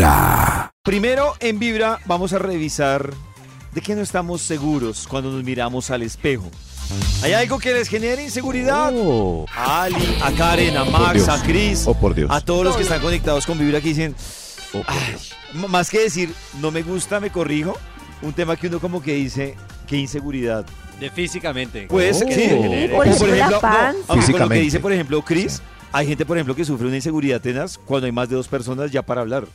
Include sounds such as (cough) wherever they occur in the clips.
Vibra. Primero, en Vibra, vamos a revisar de qué no estamos seguros cuando nos miramos al espejo. ¿Hay algo que les genere inseguridad? Oh. A Ali, a Karen, a Max, Dios. a Chris, Oh, por Dios. a todos los que están conectados con Vibra que dicen, Oh, por "Ay", más que decir, no me gusta, me corrijo, un tema que uno como que dice, qué inseguridad. De físicamente. Pues, Oh. sí, Sí, o por que, ejemplo, no, panza. aunque con lo que dice, por ejemplo, Chris, hay gente, por ejemplo, que sufre una inseguridad tenaz cuando hay más de dos personas ya para hablar.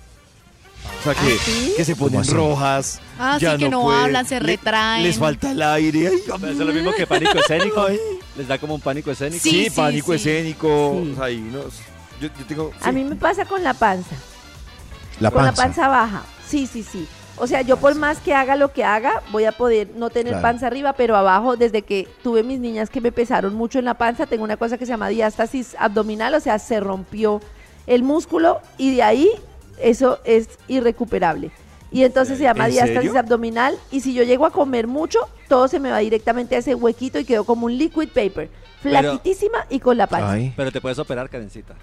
O sea, que, ¿Ah, sí? que se ponen rojas. Ah, ya sí, que no pueden, hablan, se le- retraen. les falta el aire. ay, Eso es lo mismo que pánico escénico. Ay. Les da como un pánico escénico. Sí, Sí, sí, pánico sí. escénico. Sí. o sea, ahí nos- yo, yo tengo. A sí. mí me pasa con la panza. La con panza. la panza baja. Sí, sí, sí. O sea, yo por más que haga lo que haga, voy a poder no tener Claro. panza arriba, pero abajo, desde que tuve mis niñas que me pesaron mucho en la panza, tengo una cosa que se llama diástasis abdominal, o sea, se rompió el músculo y de ahí eso es irrecuperable. Y entonces se llama ¿En diástasis serio? abdominal y si yo llego a comer mucho, todo se me va directamente a ese huequito y quedo como un liquid paper, flaquitísima y con la panza. Ay. Pero te puedes operar, Karencita.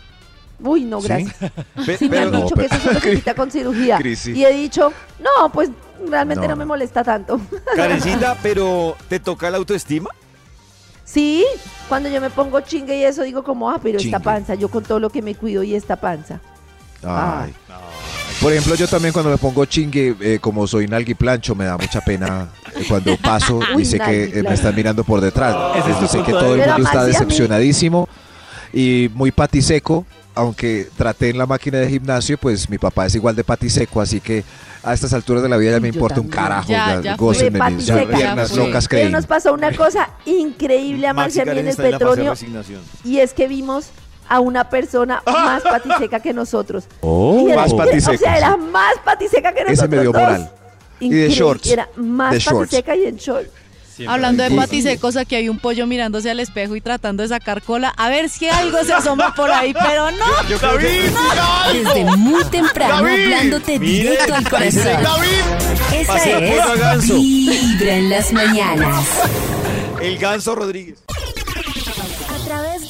Uy, no, ¿Sí? gracias. (laughs) Pe- Sí, me han no, dicho que eso se quita con cirugía. Sí. Y he dicho, no, pues realmente No, no, me molesta tanto. (laughs) Karencita, pero ¿te toca la autoestima? Sí, cuando yo me pongo chingue y eso digo como, ah, pero esta panza, yo con todo lo que me cuido y esta panza. Ay. Por ejemplo, yo también cuando me pongo chingue, eh, como soy nalguiplancho, me da mucha pena eh, cuando (laughs) paso Uy, y sé que eh, me están mirando por detrás. Es Yo sé que todo el mundo está Pero decepcionadísimo y muy patiseco. Aunque traté en la máquina de gimnasio, pues mi papá es igual de patiseco, así que a estas alturas de la vida ya me Yo importa un carajo. Ya, Ya, gócenme fue. mis piernas Ya locas Pero creí. nos pasó una cosa increíble a Marcia en el resignación. y es que vimos a una persona más patiseca que nosotros. (laughs) Oh, Y más O patiseca. sea, era más patiseca que nosotros Ese me dio moral. Y de shorts. Era más De shorts. patiseca y en shorts. Siempre Hablando de patisecos, aquí hay un pollo mirándose al espejo y tratando de sacar cola. A ver si algo se asoma por ahí, pero no. Yo creo que- Desde muy temprano, hablándote directo al corazón. Esta la es. Vibra en las mañanas. El ganso Rodríguez.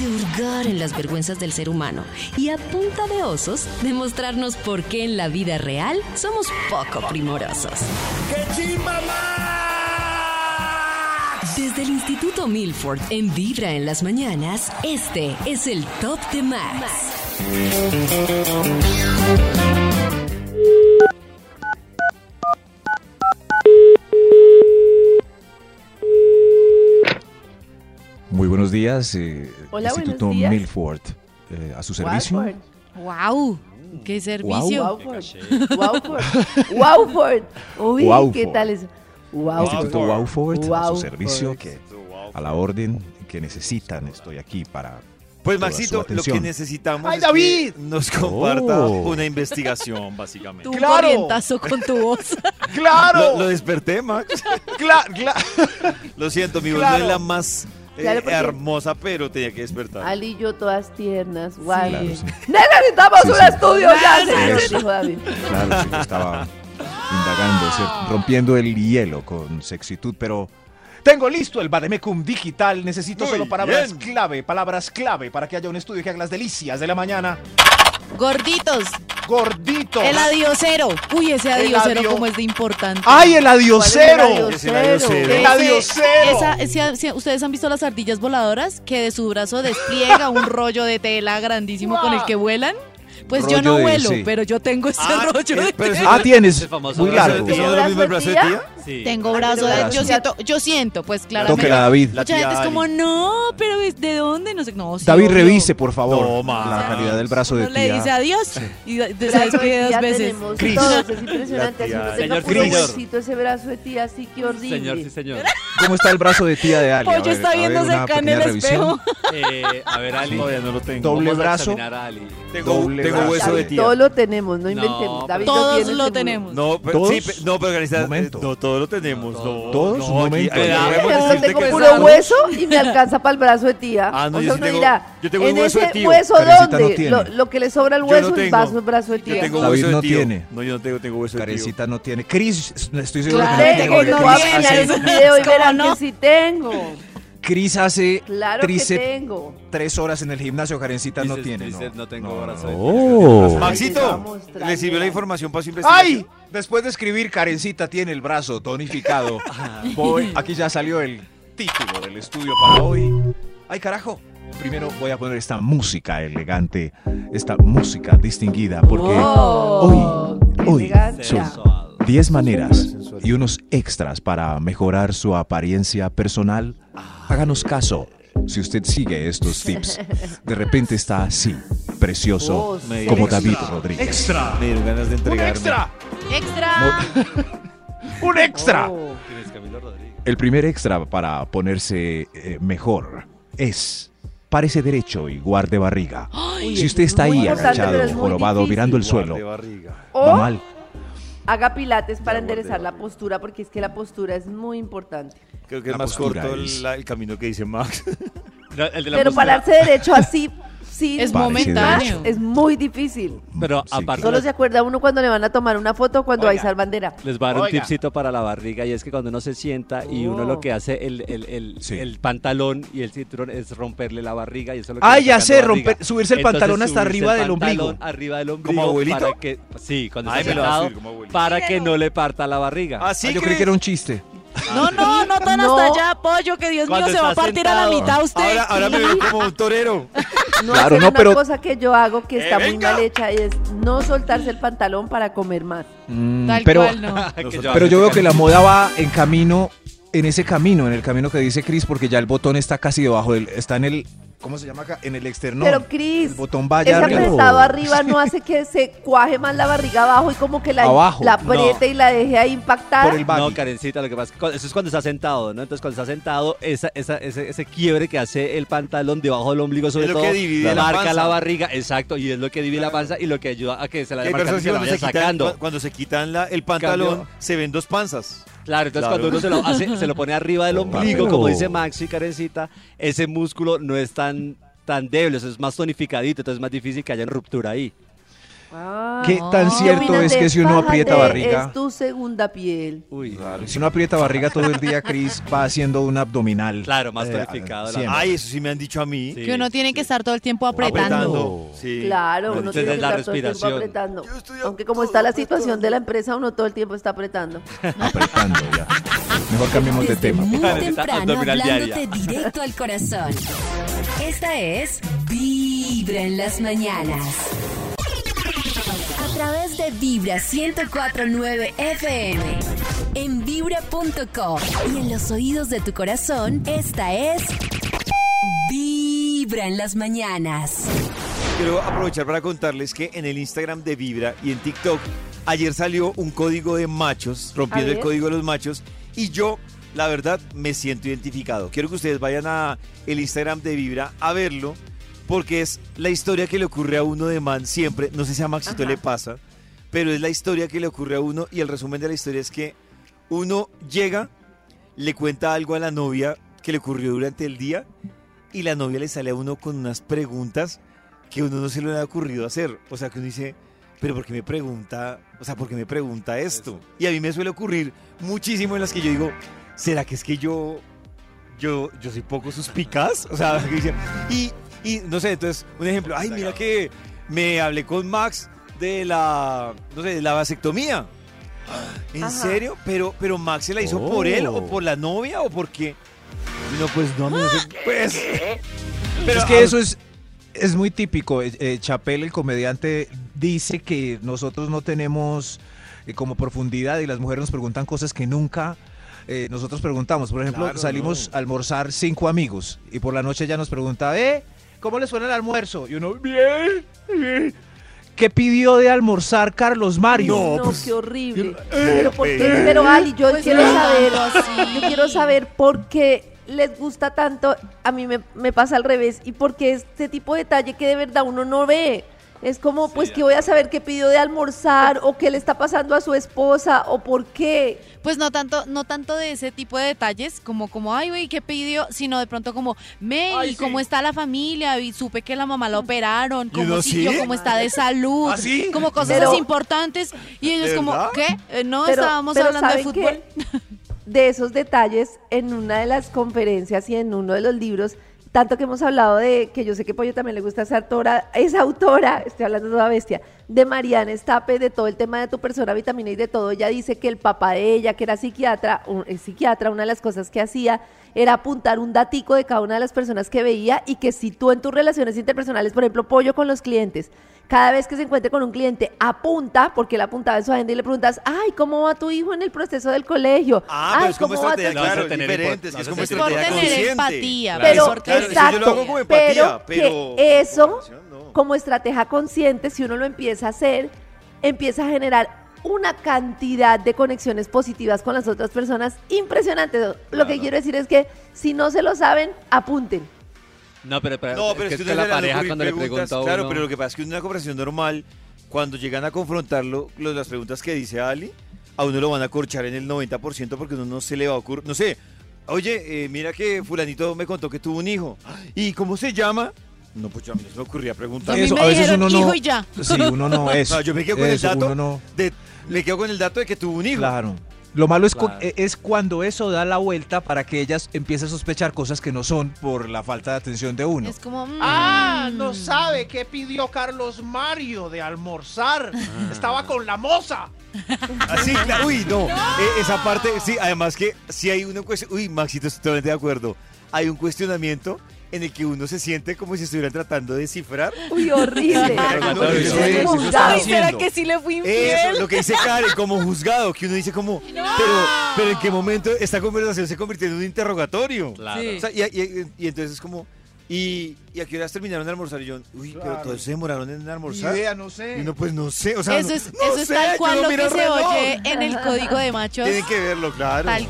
De hurgar en las vergüenzas del ser humano. Y a punta de osos, demostrarnos por qué en la vida real somos poco primorosos. Desde el Instituto Milford en Vibra en las mañanas, este es el Top de Max. Muy días, eh, Hola, Instituto buenos días. Milford. Eh, a su servicio. ¡Wow! ¡Qué servicio! Wowford. Wowford. Wowford. Uy, Wowford. ¿qué tal eso? Wowford. Instituto Wowford, a su servicio, que a la orden que necesitan. Estoy aquí para. Pues Maxito, lo que necesitamos ¡Ay, es David! que nos comparta Oh. una investigación, básicamente. (laughs) Tu Claro. orientazo con tu voz. (laughs) ¡Claro! Lo, lo desperté, Max. (laughs) Cla- cla- Lo siento, mi voz Claro. no es la más Claro, porque- hermosa, pero tenía que despertar. Ali y yo todas tiernas. Guay. Claro, sí. Necesitamos Sí, un sí. estudio ya, señor, Eso. dijo David. Claro, sí, estaba indagando, rompiendo el hielo con sexitud, pero Tengo listo el Bademecum digital. Necesito Muy solo palabras bien. clave, palabras clave para que haya un estudio que haga las delicias de la mañana. Gorditos, Gordito. el adiosero. Uy, ese adiosero adio- como es de importante. ¡Ay, el adiosero! ¿Cuál es el adiosero? El adiosero. Esa- ¿Ustedes han visto las ardillas voladoras? Que de su brazo despliega un (laughs) rollo de tela grandísimo con el que vuelan. Pues yo no de- vuelo, sí. pero yo tengo ese Ah, rollo eh, de. Ah, tienes muy largo. ¿Eso no es lo mismo tía? Sí. Tengo brazo de... Yo siento, yo siento, pues claramente. Tóquela, David. La Mucha tía gente es como, no, pero ¿de dónde? No sé, no, sí, David, obvio. revise, por favor, Toma. la calidad del brazo de Uno le dice tía. adiós y tía dos veces. todos, es impresionante. Tía- tenga Señor ese brazo de tía, así que horrible. Señor, sí, señor. ¿Cómo está el brazo de tía de Ali? A Pollo ver, está a viéndose acá en el espejo. Eh, a ver, Ali. Todavía no lo tengo. Doble vamos a brazo. examinar a Ali. Tengo, Doble tengo brazo. hueso de David, tía. Todo lo tenemos, no inventemos. David Todos lo tenemos. No, pero, ¿Todos? sí, pe- no, pero organizada. Momento. No, todos todo lo tenemos. No, Todos, no, un momento. aquí- aquí Vea, podemos Yo decirte tengo que- puro hueso y me alcanza para el brazo de tía. Ah, no, o yo sea, sí uno tengo- dirá, yo tengo un en hueso de ese tío. hueso Karencita no dónde? tiene. lo, lo que le sobra el Yo hueso no es tengo. vaso, brazo de Yo tía. tengo David hueso de no tío. tiene. No, yo no tengo, tengo hueso de tío. Karencita no tiene. Cris, estoy seguro Claro. que no Tengo, tiene. no porque a Cris hace- un video y ¿Cómo verán no? que sí tengo. Cris hace Claro tengo. tres horas en el gimnasio, Karencita no tiene. no. no tengo brazo de Oh. Maxito, ¿le sirvió la información para su investigación? ¡Ay! Después de escribir, Karencita tiene el brazo tonificado. (laughs) Voy, aquí ya salió el título del estudio para hoy. ¡Ay, carajo! Primero voy a poner esta música elegante, esta música distinguida, porque Oh, hoy elegancia. Sensual. 10 maneras y unos extras para mejorar su apariencia personal. Háganos caso. Si usted sigue estos tips, de repente está así, precioso, Oh, sí. como David Rodríguez. Me dieron ganas de entregarme. ¡Extra! (laughs) ¡Un extra! Oh. Tienes Camilo Rodríguez. El primer extra para ponerse eh, mejor es párese derecho y guarde barriga. Si usted es está ahí agachado, jorobado, mirando el suelo, va O mal. Haga pilates para enderezar la postura, porque es que la postura es muy importante. Creo que es más corto el, es- la- el camino que dice Max. No, el de la Pero postura- pararse derecho así, Es momentáneo. es muy difícil. Pero Sí, aparte Solo se acuerda uno cuando le van a tomar una foto cuando Oiga. hay sal bandera. Les va a dar un Oiga. tipcito para la barriga y es que cuando uno se sienta y uno Oh. lo que hace el, el, el, Sí. el pantalón y el cinturón es romperle la barriga y eso es lo que Ah, ya sé, romper- subirse el Entonces, pantalón hasta arriba el del ombligo. Arriba del ombligo. abuelito? Para que, sí, cuando Ay, a sentado, como abuelito. para que no le parta la barriga. ¿Ah, sí, Ah, yo creí que era un chiste. No, no, no tan No. hasta allá, pollo, que Dios mío se va a partir a la mitad usted. Ahora, ahora me veo como un torero. (laughs) No Claro, hacer no, una pero- cosa que yo hago que ¡Eh, está muy mal hecha y es no soltarse el pantalón para comer más. Mm, Tal pero, cual, no. (laughs) Que pero yo veo que la moda va en camino, en ese camino, en el camino que dice Chris, porque ya el botón está casi debajo del, está en el, ¿cómo se llama acá? En el externo. Pero Cris, el botón vaya ese arriba. apretado arriba no hace que se cuaje más la barriga abajo y como que la, Abajo. la apriete y la deje ahí impactada. Por el. No, Karencita, lo que pasa es que eso es cuando está sentado, ¿no? Entonces, cuando está sentado, esa, esa, ese, ese quiebre que hace el pantalón debajo del ombligo, sobre Es lo todo, que divide la marca panza. la barriga, exacto, y es lo que divide la panza y lo que ayuda a que se la marca se la cuando vaya se, quitan, sacando. cu- cuando se quitan la- el pantalón, Cambio. se ven dos panzas. Claro, entonces Claro. cuando uno se lo hace, se lo pone arriba del ombligo, Claro. como dice Max y Karencita, ese músculo no es tan tan débil, eso es más tonificadito, entonces es más difícil que haya ruptura ahí. Ah. ¿Qué tan ¿Qué cierto es de que si uno aprieta barriga? Es tu segunda piel. Uy, Si uno aprieta barriga todo el día, Chris va haciendo un abdominal. Claro, más Eh, tonificado la-. Ay, eso sí me han dicho a mí. Sí, Que uno tiene que estar todo el tiempo apretando. Apretando. Sí. Claro, uno Entonces, tiene que la estar todo el tiempo respiración. apretando. Aunque como está la situación de la empresa, uno todo el tiempo está apretando. (laughs) Apretando ya. Mejor cambiemos de Desde tema. muy temprano hablándote directo al corazón. Esta es Vibra en las mañanas. A través de Vibra 1049 FM. En vibra.com. Y en los oídos de tu corazón, esta es Vibra en las mañanas. Quiero aprovechar para contarles que en el Instagram de Vibra y en TikTok ayer salió un código de machos, rompiendo el código de los machos, y yo, la verdad, me siento identificado. Quiero que ustedes vayan a el Instagram de Vibra a verlo, porque es la historia que le ocurre a uno de man siempre. No sé si a Maxito Ajá. le pasa, pero es la historia que le ocurre a uno, y el resumen de la historia es que uno llega, le cuenta algo a la novia que le ocurrió durante el día, y la novia le sale a uno con unas preguntas que uno no se le ha ocurrido hacer. O sea, que uno dice, pero ¿por qué me pregunta? O sea, ¿por qué me pregunta esto? Y a mí me suele ocurrir muchísimo en las que yo digo, ¿será que es que yo, yo, yo soy poco suspicaz? O sea, (laughs) y, y no sé, entonces, un ejemplo, ay, mira que me hablé con Max de la, no sé, de la vasectomía. ¿En Ajá. serio? Pero, pero Max se la hizo por él o por la novia o por qué? No, pues no, no sé, pues. (laughs) Pero es que eso es, es muy típico. Eh, eh, Chapel, el comediante, dice que nosotros no tenemos eh, como profundidad y las mujeres nos preguntan cosas que nunca eh, nosotros preguntamos. Por ejemplo, Claro, salimos no. a almorzar cinco amigos y por la noche ya nos pregunta, ¿eh? ¿Cómo les suena el almuerzo? Y uno, bien, bien. ¿Qué pidió de almorzar Carlos Mario? No, No, pues, qué horrible. yo- pero, ¿por qué? eh. pero Ali, yo Pues quiero no saber, yo quiero saber por qué les gusta tanto. A mí me, me pasa al revés y por qué este tipo de detalle que de verdad uno no ve. Es como, pues, ¿qué voy a saber qué pidió de almorzar o qué le está pasando a su esposa o por qué? Pues no tanto, no tanto de ese tipo de detalles, como, como, ay, güey, ¿qué pidió? Sino de pronto como, May, Ay, sí. ¿cómo está la familia? Y supe que la mamá la operaron, ¿Y cómo siguió, sí? cómo está de salud, ¿Ah, sí? como cosas Pero- importantes. Y ellos ¿De como, verdad? ¿qué? Eh, no, Pero- estábamos pero hablando de ¿saben fútbol. qué? De esos detalles, en una de las conferencias y en uno de los libros, tanto que hemos hablado de, que yo sé que Pollo también le gusta ser autora, es autora, estoy hablando de toda bestia, de Mariana Estape, de todo el tema de tu persona vitamina y de todo. Ella dice que el papá de ella, que era psiquiatra, un- psiquiatra, una de las cosas que hacía era apuntar un datico de cada una de las personas que veía y que si tú en tus relaciones interpersonales, por ejemplo, Pollo con los clientes, cada vez que se encuentre con un cliente, apunta, porque él apuntaba en su agenda y le preguntas, ay, ¿cómo va tu hijo en el proceso del colegio? Ah, ay, pero es como ¿cómo va tu estrategia, claro, es tener diferente, es que es como estrategia tener consciente. empatía, pero porque claro, eso exacto, yo lo hago como pero, empatía, pero... que eso, no. como estrategia consciente, si uno lo empieza a hacer, empieza a generar una cantidad de conexiones positivas con las otras personas impresionantes. Lo que quiero decir es que si no se lo saben, apunten. No, pero, pero, No, pero es que, que la pareja cuando le preguntas, pregunta a Claro, pero lo que pasa es que en una conversación normal, cuando llegan a confrontarlo, lo- las preguntas que dice Ali, a uno lo van a corchar en el 90% porque uno no se le va a ocurrir. No sé, oye, eh, mira que Fulanito me contó que tuvo un hijo. ¿Y cómo se llama? No, pues yo a mí no se me ocurría preguntar. Eso, a veces uno no- hijo y ya. Sí, uno no (laughs) es. No, yo me quedo con Eso, el dato no- de, me quedo con el dato de que tuvo un hijo. Claro. Lo malo es, cu- Claro. e- es cuando eso da la vuelta para que ellas empiecen a sospechar cosas que no son por la falta de atención de uno. Es como, mm, Ah, no sabe qué pidió Carlos Mario de almorzar. Estaba con la moza. Así, claro. Uy, no. Eh, esa parte, sí, además que si hay una cuestión. Uy, Maxito, estoy totalmente de acuerdo. Hay un cuestionamiento en el que uno se siente como si estuviera tratando de descifrar. Uy, horrible. (laughs) Eso eso eso Ay, ¿será que sí le fui Eso, infiel? lo que dice Karen, como juzgado, que uno dice como, pero, pero en qué momento esta conversación se convirtió en un interrogatorio. Claro. Sí. O sea, y, y- y entonces es como, ¿y, ¿y a qué horas terminaron de almorzar? Y yo, uy, pero todos se demoraron en almorzar. idea, no sé. Y uno, pues no sé, o sea, Eso no- es, no eso es sé, tal cual lo que se reloj. oye en el código de machos. Tienen que verlo, claro. Tal-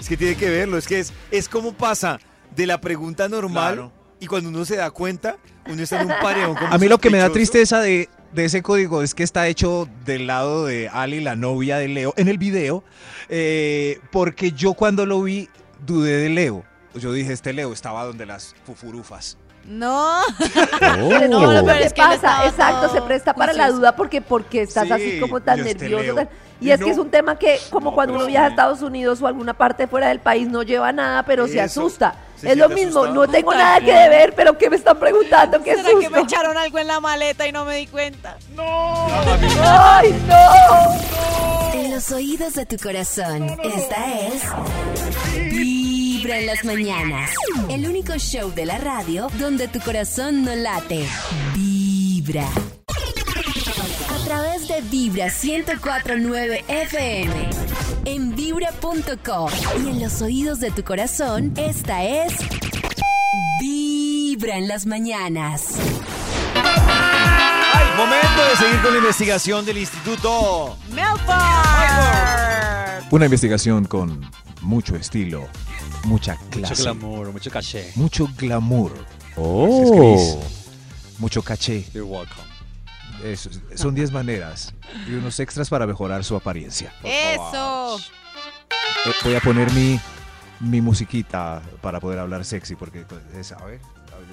Es que tiene que verlo, es que es, es como pasa de la pregunta normal Claro. y cuando uno se da cuenta, uno está en un pareón como A mí lo que me da tristeza de, de ese código es que está hecho del lado de Ali, la novia de Leo, en el video, eh, porque yo cuando lo vi dudé de Leo. Yo dije, este Leo estaba donde las fufurufas. No. No, (laughs) no, pero lo que es que pasa, exacto, todo se presta para la duda porque porque estás Sí, así como tan este nervioso. Tan- Y Y es que es un tema que como No, cuando uno viaja a. Estados Unidos o alguna parte fuera del país no lleva nada, pero se Eso, asusta. Se es lo mismo, asustado. no tengo nada que deber, pero ¿qué me están preguntando? ¿Qué ¿Será que me susto? echaron algo en la maleta y no me di cuenta? ¡Ay, no! En los oídos de tu corazón, esta es Vibra en las mañanas. El único show de la radio donde tu corazón no late. Vibra. A través de Vibra 1049 FM. En vibra.com. Y en los oídos de tu corazón, esta es Vibra en las mañanas. Ay, momento de seguir con la investigación del instituto. Una investigación con mucho estilo, mucha clase, Mucho glamour, mucho caché. mucho glamour. Oh. Mucho caché. You're welcome. Eso, son 10 maneras y unos extras para mejorar su apariencia. Eso. Eh, voy a poner mi, mi musiquita para poder hablar sexy porque es, a ver,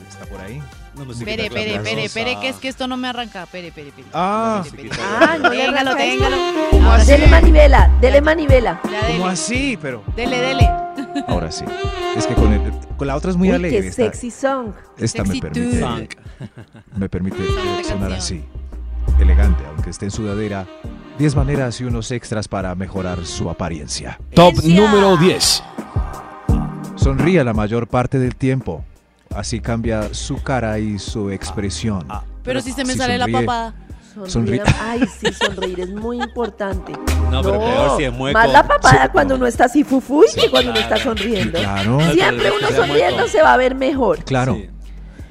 está por ahí. No me Espere, espere, espere, espere, que es que esto no me arranca. Espere, espere, espere. Ah. Ah, no Téngalo, téngalo. Ahora sí. Dele manivela, dele manivela. ¿cómo así? Pero Dele, dele. ahora sí. Es que con, el, con la otra es muy Uy, alegre. qué esta- sexy song. Esta me Sexy permite, Funk. me permite sonar así. Elegante, aunque esté en sudadera. 10 maneras y unos extras para mejorar su apariencia. Top número 10. Sonríe la mayor parte del tiempo. Así cambia su cara y su expresión. ah, Pero si se me si sale la sonríe. papada. Sonríe. Sonríe. Ay, sí, sonreír es muy importante. No, pero peor si es mueco. Más la papada Sí, cuando no. uno está así fufuy que cuando uno está sonriendo. Claro. Siempre Pero uno que sea sonriendo mueco. se va a ver mejor. claro. Sí.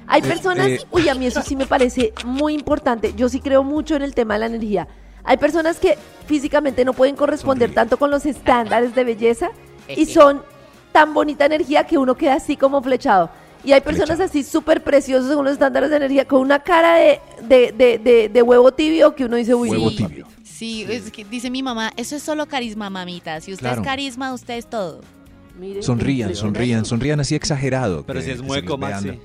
Hay Eh, personas, eh. uy, a mí eso sí me parece muy importante. Yo sí creo mucho en el tema de la energía. Hay personas que físicamente no pueden corresponder tanto con los estándares de belleza y son tan bonita energía que uno queda así como flechado. Y hay personas así súper preciosas según los estándares de energía, con una cara de, de, de, de- de huevo tibio que uno dice, uy, Huevo Sí. tibio. Sí, es que dice mi mamá, eso es solo carisma, mamita. Si usted Claro. es carisma, usted es todo. miren, Sonrían, sonrían, sonrían así exagerado. Pero que- si es mueco, Maxi. anda.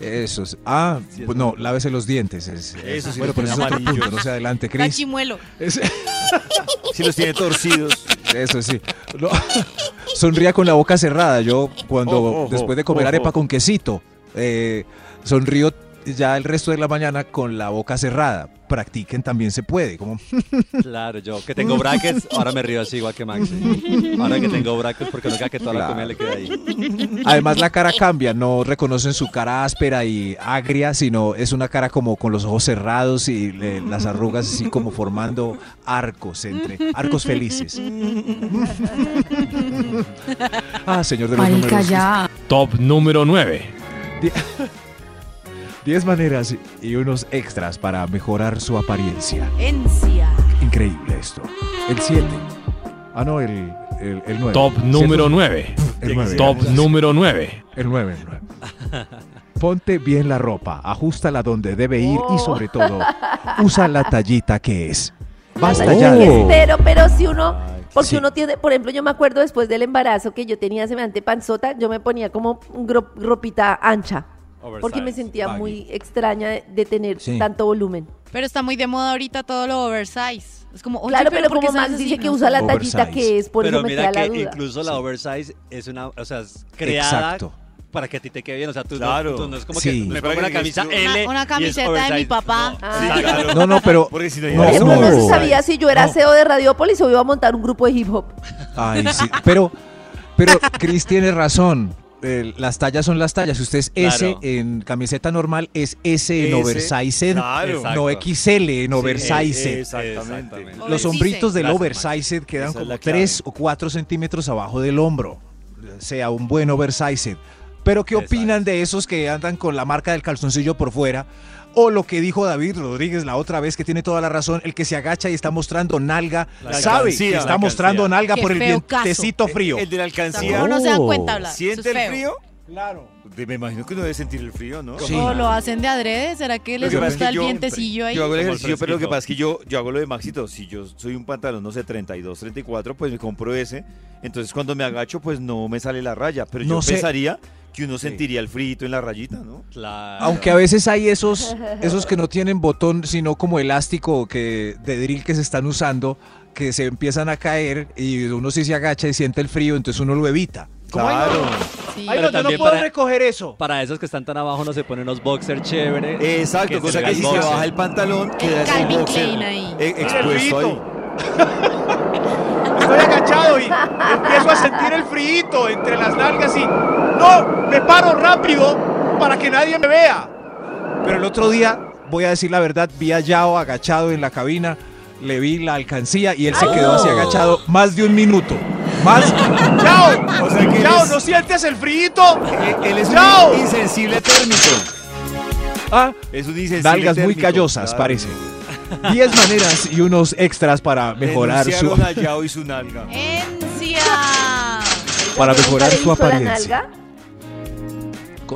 Eso es. Ah, Sí, es pues no, lávese los dientes. Es, Eso sí bueno, pero ese es tiene otro punto. No se adelante, Cris. Cachimuelo. Es- (laughs) Si los tiene torcidos. Eso sí. No. (laughs) Sonría con la boca cerrada. Yo cuando Ojo, ojo, después de comer ojo. arepa con quesito, eh, sonrío ya el resto de la mañana con la boca cerrada. Practiquen también se puede. Como (laughs) Claro, yo que tengo brackets, ahora me río así igual que Maxi. Ahora que tengo brackets, porque no queda que toda la comida le queda ahí. Además la cara cambia, no reconocen su cara áspera y agria, sino es una cara como con los ojos cerrados y las arrugas así como formando arcos entre arcos felices. ah, señor de los Marica, números. ya. Top número 9. (laughs) 10 maneras y unos extras para mejorar su apariencia. Encia. Increíble esto. El 7. Ah, no, el, el, el 9. Top número 9. El 9. Top número 9. El 9, el 9. Ponte bien la ropa, ajustala donde debe ir y sobre todo, usa la tallita que es. Basta ya estero, pero si uno, porque Sí. uno tiene, por ejemplo, yo me acuerdo después del embarazo que yo tenía semejante panzota, yo me ponía como ropita ancha, porque me sentía baggy. muy extraña de, tener Sí. tanto volumen. Pero está muy de moda ahorita todo lo oversize. Es como, oye, claro, pero, ¿por qué como Max dice que usa la tallita Oversize. que es, por Pero eso me mira queda la que duda. incluso la Sí. oversize es una, o sea, es creada Exacto. para que a ti te quede bien. O sea, tú, Claro. no, tú no es como Sí. que me pongo una camisa una- L. una y es camiseta de mi papá. No. Ah. Sí, claro. No, no, pero... Porque si no, No, se sabía si yo era No. CEO de Radiopolis o iba a montar un grupo de hip hop. Ay, sí. Pero, pero Chris tiene razón. Eh, las tallas son las tallas. Si usted es S Claro. en camiseta normal, es S en S, oversized, claro. no. XL en Sí, oversized. Exactamente. Exactamente. Los hombritos del oversized quedan Esa es como la clave. 3 o 4 centímetros abajo del hombro. Sea un buen oversized. Pero ¿qué opinan de esos que andan con la marca del calzoncillo por fuera? O lo que dijo David Rodríguez la otra vez, que tiene toda la razón, el que se agacha y está mostrando nalga, La sabe alcancía. que está mostrando nalga Qué por el caso. vientecito frío. El de la alcancía. ¿Cómo no se dan cuenta hablar? Eso ¿Siente es el frío? Claro. De- Me imagino que uno debe sentir el frío, ¿no? Sí. ¿O lo hacen de adrede? ¿Será que les que es gusta que el yo- vientecillo ahí? Yo hago el ejercicio, pero lo que pasa es que yo, yo hago lo de Maxito. Si yo soy un pantalón, no sé, 32, 34, pues me compro ese. Entonces cuando me agacho, pues no me sale la raya. Pero No yo sé. pensaría que uno sentiría el frío en la rayita, ¿no? Claro. Aunque a veces hay esos, (laughs) esos que no tienen botón, sino como elástico que, de drill que se están usando, que se empiezan a caer y uno sí se agacha y siente el frío, entonces uno lo evita. Claro. Sí. Ay, Pero no, yo no también puedo para- recoger eso. Para esos que están tan abajo no se ponen unos boxers chéveres. Exacto, cosa se que si se baja el pantalón, queda ese Calvin boxer Klein ahí. eh, expuesto ahí. Estoy agachado y empiezo a sentir el frío entre las nalgas y no, me paro rápido para que nadie me vea. Pero el otro día, voy a decir la verdad, vi a Yao agachado en la cabina, le vi la alcancía y él se quedó así agachado más de un minuto. Más, Chao, O sea que chao, eres- ¿no sientes el frío? Eh, Él es ¡Chao! un insensible térmico. ah, Es un insensible nalgas muy callosas, claro. parece. 10 maneras y unos extras para mejorar su, a Yao y su nalga. ¡Encia! para mejorar su apariencia.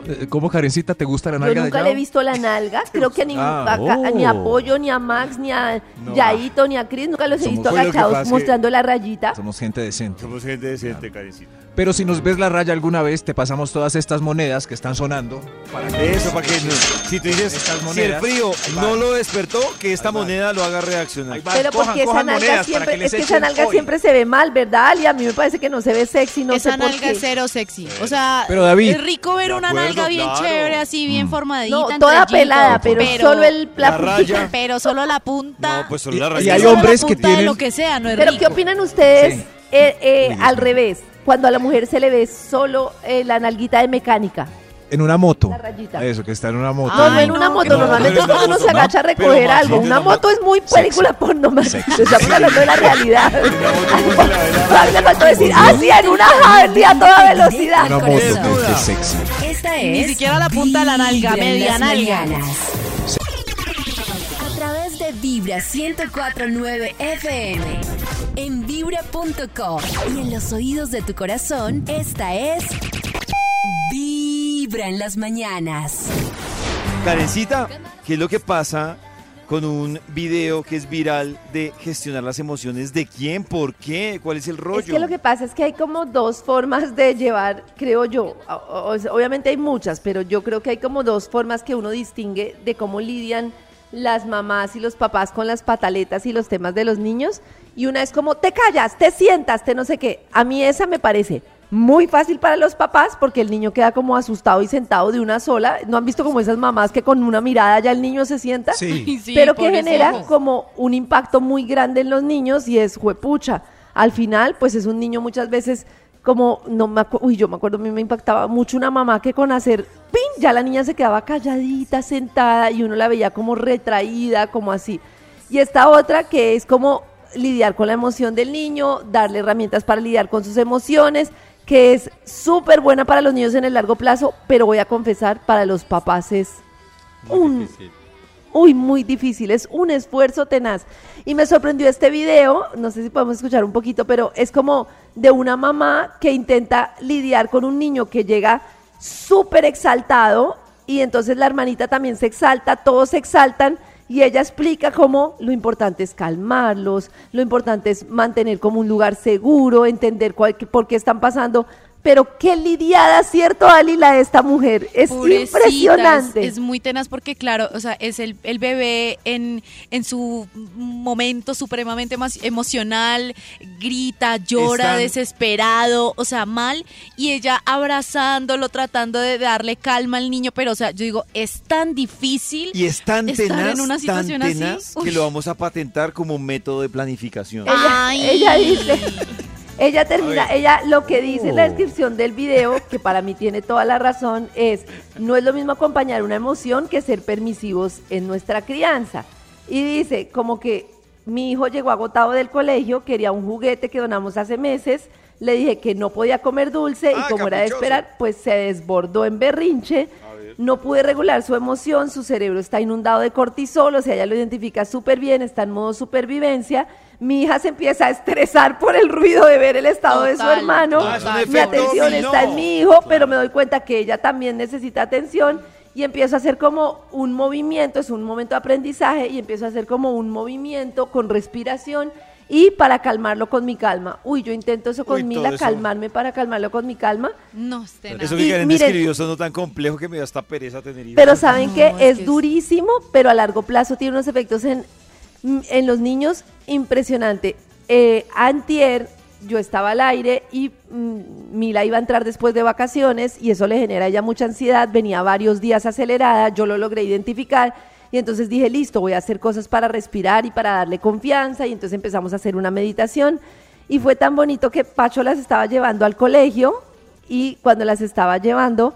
Eh, ¿Cómo, Karencita, te gusta la Yo nalga nunca de le he visto la nalga. (laughs) Creo que ni, Ah, a, a- ni a oh. Pollo, ni a Max, ni a No. Yaito, ni a Chris. Nunca los he Somos- visto agachados mostrando la rayita. Somos gente decente. Somos gente decente, Karencita. Pero si nos ves la raya alguna vez, te pasamos todas estas monedas que están sonando. Para que Eso, para que no. Si tú dices, Estas si el frío no lo despertó, que esta Ahí va. moneda lo haga reaccionar. Pero cojan, porque esa nalga siempre, que es que esa nalga siempre se ve mal, ¿verdad, Ali? A mí me parece que no se ve sexy, no Esa sé por nalga qué. es cero sexy. O sea, Pero, David. es rico ver una acuerdo, nalga bien claro. chévere, así bien Mm. formadita. No, toda pelada, pero, solo el La la raya. (laughs) Pero solo la punta. No, pues solo Y- la y raya. hay solo la hombres que punta de tienen- lo que sea, no es Pero rico. ¿qué opinan ustedes Sí. eh, eh, al revés? Cuando a la mujer se le ve solo eh, la nalguita de mecánica. En una moto. La rayita. Eso, que está en una moto. No, Ay, no en una moto, no, normalmente cuando uno no, se agacha a recoger algo. Una moto es muy película porno, más. Estamos hablando de la realidad. me faltó decir, ah, sí, en una Harley a toda velocidad. Una moto, que sexy. Esta Ni es. siquiera la punta de la nalga, media nalga. A través de Vibra 1049 FM. En vibra.com. Y en los oídos de tu corazón, esta es. Vibra. En las mañanas. Karencita, ¿qué es lo que pasa con un video que es viral de gestionar las emociones de quién? ¿Por qué? ¿Cuál es el rollo? Es que lo que pasa es que hay como dos formas de llevar, creo yo. O- o- obviamente hay muchas, pero yo creo que hay como dos formas que uno distingue de cómo lidian las mamás y los papás con las pataletas y los temas de los niños. Y una es como, te callas, te sientas, te no sé qué. A mí esa me parece muy fácil para los papás porque el niño queda como asustado y sentado de una sola. ¿No han visto como esas mamás que con una mirada ya el niño se sienta? Sí. Sí, pero que genera como un impacto muy grande en los niños y es juepucha. Al final, pues es un niño muchas veces como, no me acu- uy, yo me acuerdo, a mí me impactaba mucho una mamá que con hacer, ¡pin! Ya la niña se quedaba calladita, sentada y uno la veía como retraída, como así. Y esta otra que es como lidiar con la emoción del niño, darle herramientas para lidiar con sus emociones, que es súper buena para los niños en el largo plazo, pero voy a confesar, para los papás es un Uy, muy difícil, es un esfuerzo tenaz. Y me sorprendió este video, no sé si podemos escuchar un poquito, pero es como de una mamá que intenta lidiar con un niño que llega súper exaltado y entonces la hermanita también se exalta, todos se exaltan y ella explica cómo lo importante es calmarlos, lo importante es mantener como un lugar seguro, entender por qué están pasando. Pero qué lidiada, ¿cierto, Ali, la de esta mujer? Es impresionante. Es, muy tenaz porque, claro, o sea, es el, el bebé en, en su momento supremamente más emocional, grita, llora, Están- desesperado, o sea, mal, y ella abrazándolo, tratando de darle calma al niño, pero, o sea, yo digo, es tan difícil. Y es tan estar tenaz, en una tan situación así. tenaz que Uy. lo vamos a patentar como método de planificación. Ella, Ay. ella dice, ella termina, ella lo que dice en la Oh. descripción del video, que para mí tiene toda la razón, es no es lo mismo acompañar una emoción que ser permisivos en nuestra crianza. Y dice, como que mi hijo llegó agotado del colegio, quería un juguete que donamos hace meses, le dije que no podía comer dulce Ah, y como era de esperar, pues se desbordó en berrinche. No pude regular su emoción, su cerebro está inundado de cortisol, o sea, ella lo identifica súper bien, está en modo supervivencia. Mi hija se empieza a estresar por el ruido de ver el estado de su hermano. Ah, Mi atención está en mi hijo, pero me doy cuenta que ella también necesita atención y empiezo a hacer como un movimiento, es un momento de aprendizaje y empiezo a hacer como un movimiento con respiración y para calmarlo con mi calma. Uy, yo intento eso con Uy, Mila, eso. calmarme para calmarlo con mi calma. No, es tenaz. Eso que Karen describió sonó tan complejo que me da hasta pereza tener hijos. Pero saben No, que es es, que es- durísimo, pero a largo plazo tiene unos efectos en, en los niños impresionante. Eh, antier yo estaba al aire y mm, Mila iba a entrar después de vacaciones y eso le genera a ella mucha ansiedad, venía varios días acelerada, yo lo logré identificar y entonces dije, listo, voy a hacer cosas para respirar y para darle confianza. Y entonces empezamos a hacer una meditación. Y fue tan bonito que Pacho las estaba llevando al colegio y cuando las estaba llevando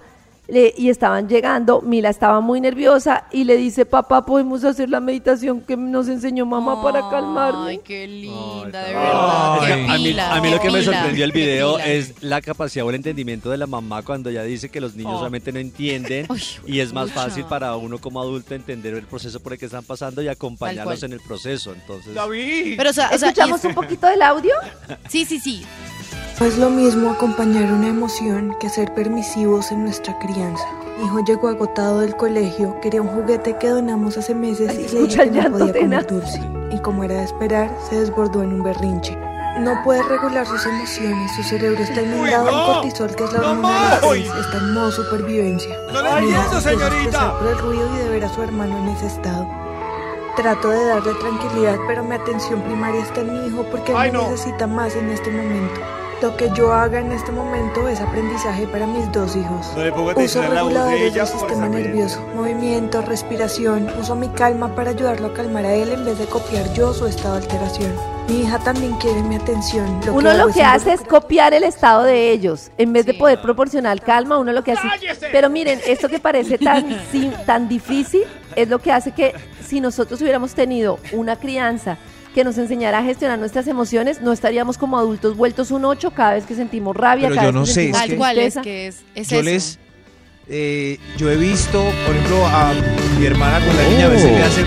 le- y estaban llegando, Mila estaba muy nerviosa y le dice, papá, podemos hacer la meditación que nos enseñó mamá para calmarme. Ay, qué linda, de verdad. Ay. A, mí, pila, a mí lo que me sorprendió el video es la capacidad o el entendimiento de la mamá cuando ella dice que los niños Oh. solamente no entienden y es más pucha. fácil para uno como adulto entender el proceso por el que están pasando y acompañarlos en el proceso. Entonces, David. Pero, o sea, o sea, y ¿Escuchamos es- un poquito del audio? sí, sí, sí. No es lo mismo acompañar una emoción que ser permisivos en nuestra crianza. Mi hijo llegó agotado del colegio, quería un juguete que donamos hace meses Ay, y le dije que no podía comer dulce. Y como era de esperar, se desbordó en un berrinche. No puede regular sus emociones, su cerebro está inundado no! en cortisol, que es la ¡No hormona más! estrés, está en modo supervivencia. No le entiendo, señorita. por el ruido y de ver a su hermano en ese estado. Trato de darle tranquilidad, pero mi atención primaria está en mi hijo porque él Ay, no. necesita más en este momento. Lo que yo haga en este momento es aprendizaje para mis dos hijos. No le pongo Uso de reguladores ella del sistema nervioso, movimiento, respiración. Uso mi calma para ayudarlo a calmar a él en vez de copiar yo su estado de alteración. Mi hija también quiere mi atención. Lo uno hago lo que hace es copiar el estado de ellos. En vez de Sí. poder proporcionar calma, uno lo que hace... ¡Cállese! Pero miren, esto que parece tan, (laughs) sim- tan difícil es lo que hace que si nosotros hubiéramos tenido una crianza que nos enseñara a gestionar nuestras emociones, no estaríamos como adultos vueltos un ocho cada vez que sentimos rabia, Pero cada yo vez no que sé, sentimos es que- cual es que es, es yo eso. les. eh, yo he visto, por ejemplo, a mi hermana con la niña a veces le hace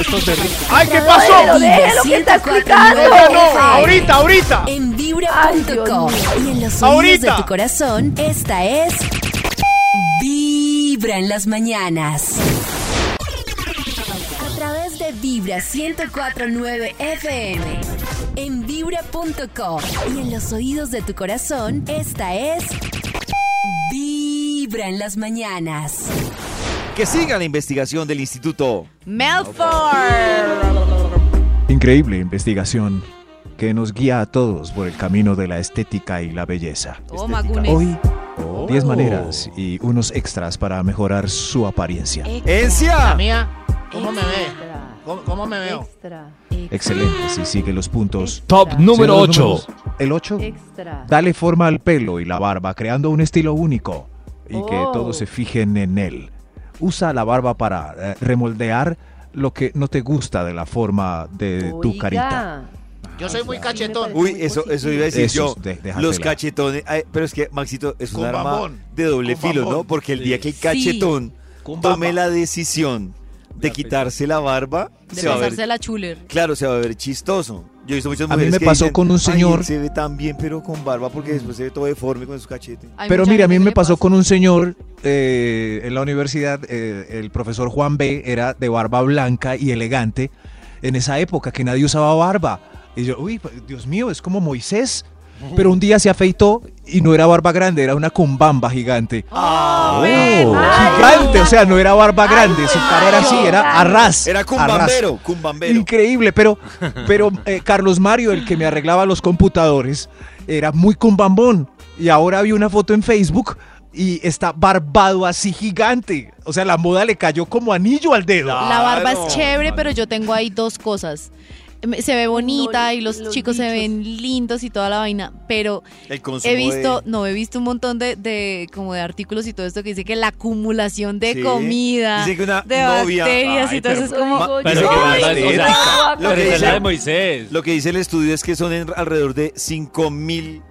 estos berrinches. ¡Ay, qué Déjelo, pasó! déjelo que está 104.9 explicando. No, no, ahorita, ahorita. En vibra.com y en los oídos de tu corazón, esta es Vibra en las mañanas. Vibra 1049 FM. En vibra.com. Y en los oídos de tu corazón, esta es. Vibra en las mañanas. Que siga la investigación del Instituto. Melford. Increíble investigación que nos guía a todos por el camino de la estética y la belleza. Toma, Gunes. Hoy, 10 maneras y unos extras para mejorar su apariencia. ¡Encia! Mía, ¿cómo me ve? ¿Cómo, cómo me veo? extra, Excelente, si sigue los puntos. Top extra, número Señor, los 8. números. El 8. extra. Dale forma al pelo y la barba, creando un estilo único y que Oh. todos se fijen en él. Usa la barba para eh, remoldear lo que no te gusta de la forma de tu Oiga. carita. Yo soy muy Sí, cachetón. Uy, eso, eso iba a decir Esos yo. de- los cachetones. ay, pero es que, Maxito, es un arma de doble filo, ¿no? Porque el día que el Sí. cachetón Con tome la decisión de quitarse la barba, De se va a ver, la chuler. claro, se va a ver chistoso. Yo he visto muchas A mí mujeres me que pasó dicen, con un "Ay, señor- se ve tan bien, pero con barba, porque después se ve todo deforme con sus cachetes. Hay Pero mira, a mí me pasó pasa. con un señor eh, en la universidad, eh, el profesor Juan B. era de barba blanca y elegante en esa época que nadie usaba barba. Y yo, uy, Dios mío, es como Moisés. Pero un día se afeitó y no era barba grande, era una cumbamba gigante. Ah, Oh, gigante, o sea, no era barba grande, su cara era así, era arras. Era arras. cumbambero, cumbambero. Increíble, pero, pero eh, Carlos Mario, el que me arreglaba los computadores, era muy cumbambón. Y ahora vi una foto en Facebook y está barbado así gigante. O sea, la moda le cayó como anillo al dedo. La barba es chévere, pero yo tengo ahí dos cosas. Se ve bonita No, y los, los chicos se ven lindos y toda la vaina, pero El he visto, de- no, he visto un montón de, de como de artículos y todo esto que dice que la acumulación de Sí. comida, Dice que una de novia- bacterias y todo eso es como... Pero lo que dice- de Moisés. Lo que dice el estudio es que son en- alrededor de 5 mil.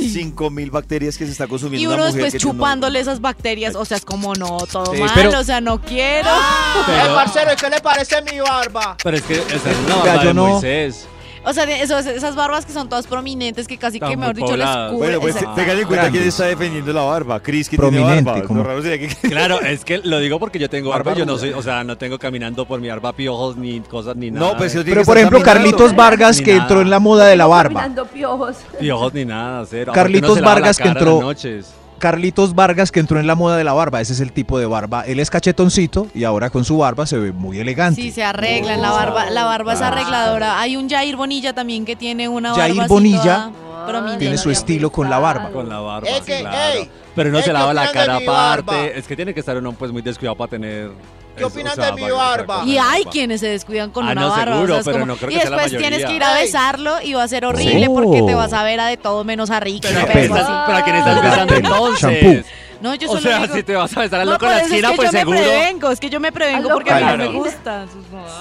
5 mil bacterias que se está consumiendo Y una uno mujer después chupándole esas bacterias, o sea, es como no, todo Sí, mal, pero- o sea, no quiero. (laughs) Eh, Pero, parcero, ¿y qué le parece mi barba? pero es que esa es una barba yo de no- Moisés. O sea, de- eso- esas barbas que son todas prominentes, que casi Están que, mejor dicho, les pobladas. cubre. Bueno, pues tengan en cuenta quién está defendiendo la barba. Chris, que Prominente, tiene barba. como- Lo raro sería que... Claro, es que lo digo porque yo tengo barba, yo no soy, o sea, no tengo caminando por mi barba piojos ni cosas ni nada. No, pues Pero por ejemplo, Carlitos Vargas, que nada. entró en la moda de la barba. Caminando piojos. piojos ni nada, cero. Carlitos la Vargas, que entró- las noches. Carlitos Vargas, que entró en la moda de la barba. Ese es el tipo de barba. Él es cachetoncito y ahora con su barba se ve muy elegante. Sí, se arregla en la barba. La barba es arregladora. Hay un Jair Bonilla también que tiene una barba Jair así Bonilla toda tiene su estilo con la barba. Con la barba, Es sí, claro. Pero no se ¿qué lava la cara aparte. Es que tiene que estar uno pues muy descuidado para tener. ¿Qué eso, opinan o sea, de mi para- para- barba? Y hay quienes se descuidan con Ah, una no, barba. seguro, o sea, es pero como- no creo y que sea la después tienes que ir a besarlo y va a ser horrible Oh. porque te vas a ver a de todo menos a Ricky. Pero, Qué ¿a pero pena. estás- pero a quién estás Qué besando entonces? Shampoo. No, yo O solo sea, digo- si te vas a besar al No, loco en por la eso esquina, es que pues yo seguro. me prevengo, es que yo me prevengo Al porque a mí no me Claro. gusta.